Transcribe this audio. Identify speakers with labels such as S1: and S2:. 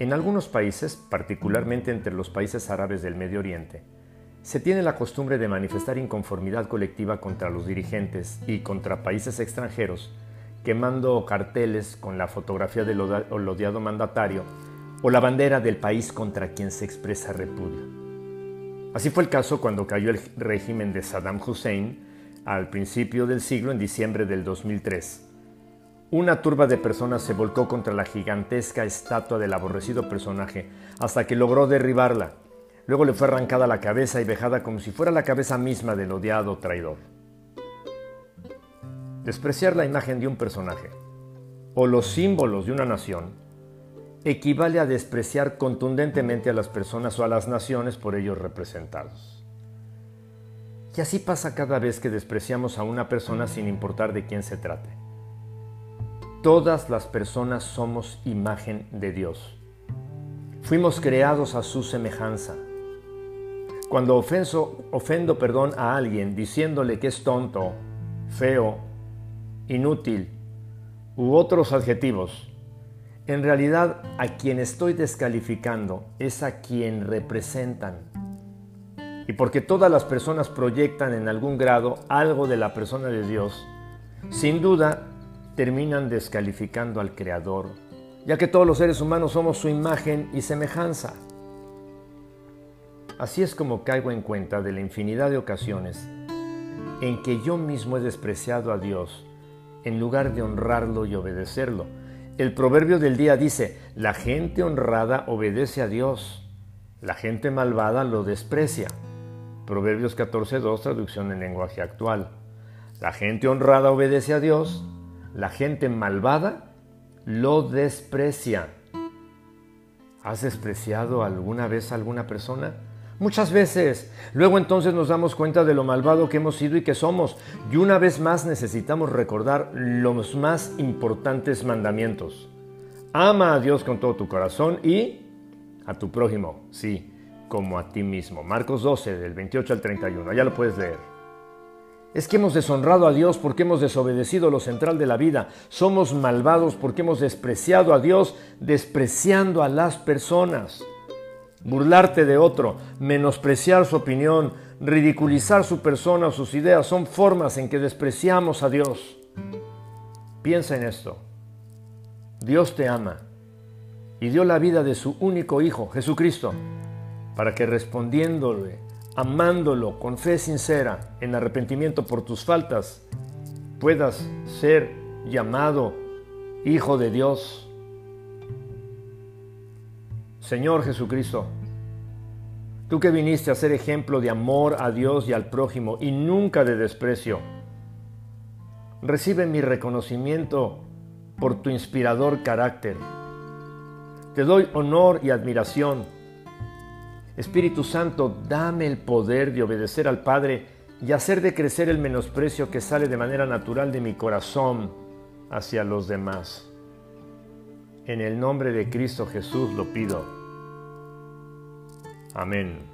S1: En algunos países, particularmente entre los países árabes del Medio Oriente, se tiene la costumbre de manifestar inconformidad colectiva contra los dirigentes y contra países extranjeros, quemando carteles con la fotografía del odiado mandatario o la bandera del país contra quien se expresa repudio. Así fue el caso cuando cayó el régimen de Saddam Hussein al principio del siglo en diciembre del 2003. Una turba de personas se volcó contra la gigantesca estatua del aborrecido personaje hasta que logró derribarla. Luego le fue arrancada la cabeza y vejada como si fuera la cabeza misma del odiado traidor. Despreciar la imagen de un personaje o los símbolos de una nación equivale a despreciar contundentemente a las personas o a las naciones por ellos representados. Y así pasa cada vez que despreciamos a una persona sin importar de quién se trate. Todas las personas somos imagen de Dios. Fuimos creados a su semejanza. Cuando ofenso, ofendo perdón, a alguien diciéndole que es tonto, feo, inútil u otros adjetivos, en realidad, a quien estoy descalificando es a quien representan. Y porque todas las personas proyectan en algún grado algo de la persona de Dios, sin duda terminan descalificando al Creador, ya que todos los seres humanos somos su imagen y semejanza. Así es como caigo en cuenta de la infinidad de ocasiones en que yo mismo he despreciado a Dios en lugar de honrarlo y obedecerlo el proverbio del día dice, la gente honrada obedece a Dios, la gente malvada lo desprecia. Proverbios 14.2, traducción en lenguaje actual. La gente honrada obedece a Dios, la gente malvada lo desprecia. ¿Has despreciado alguna vez a alguna persona? Muchas veces. Luego entonces nos damos cuenta de lo malvado que hemos sido y que somos. Y una vez más necesitamos recordar los más importantes mandamientos. Ama a Dios con todo tu corazón y a tu prójimo, sí, como a ti mismo. Marcos 12, del 28 al 31. Ya lo puedes leer. Es que hemos deshonrado a Dios porque hemos desobedecido lo central de la vida. Somos malvados porque hemos despreciado a Dios, despreciando a las personas burlarte de otro, menospreciar su opinión, ridiculizar su persona o sus ideas son formas en que despreciamos a Dios. Piensa en esto. Dios te ama y dio la vida de su único Hijo, Jesucristo, para que respondiéndole, amándolo con fe sincera, en arrepentimiento por tus faltas, puedas ser llamado Hijo de Dios. Señor Jesucristo, tú que viniste a ser ejemplo de amor a Dios y al prójimo y nunca de desprecio, recibe mi reconocimiento por tu inspirador carácter. Te doy honor y admiración. Espíritu Santo, dame el poder de obedecer al Padre y hacer de crecer el menosprecio que sale de manera natural de mi corazón hacia los demás. En el nombre de Cristo Jesús lo pido. Amén.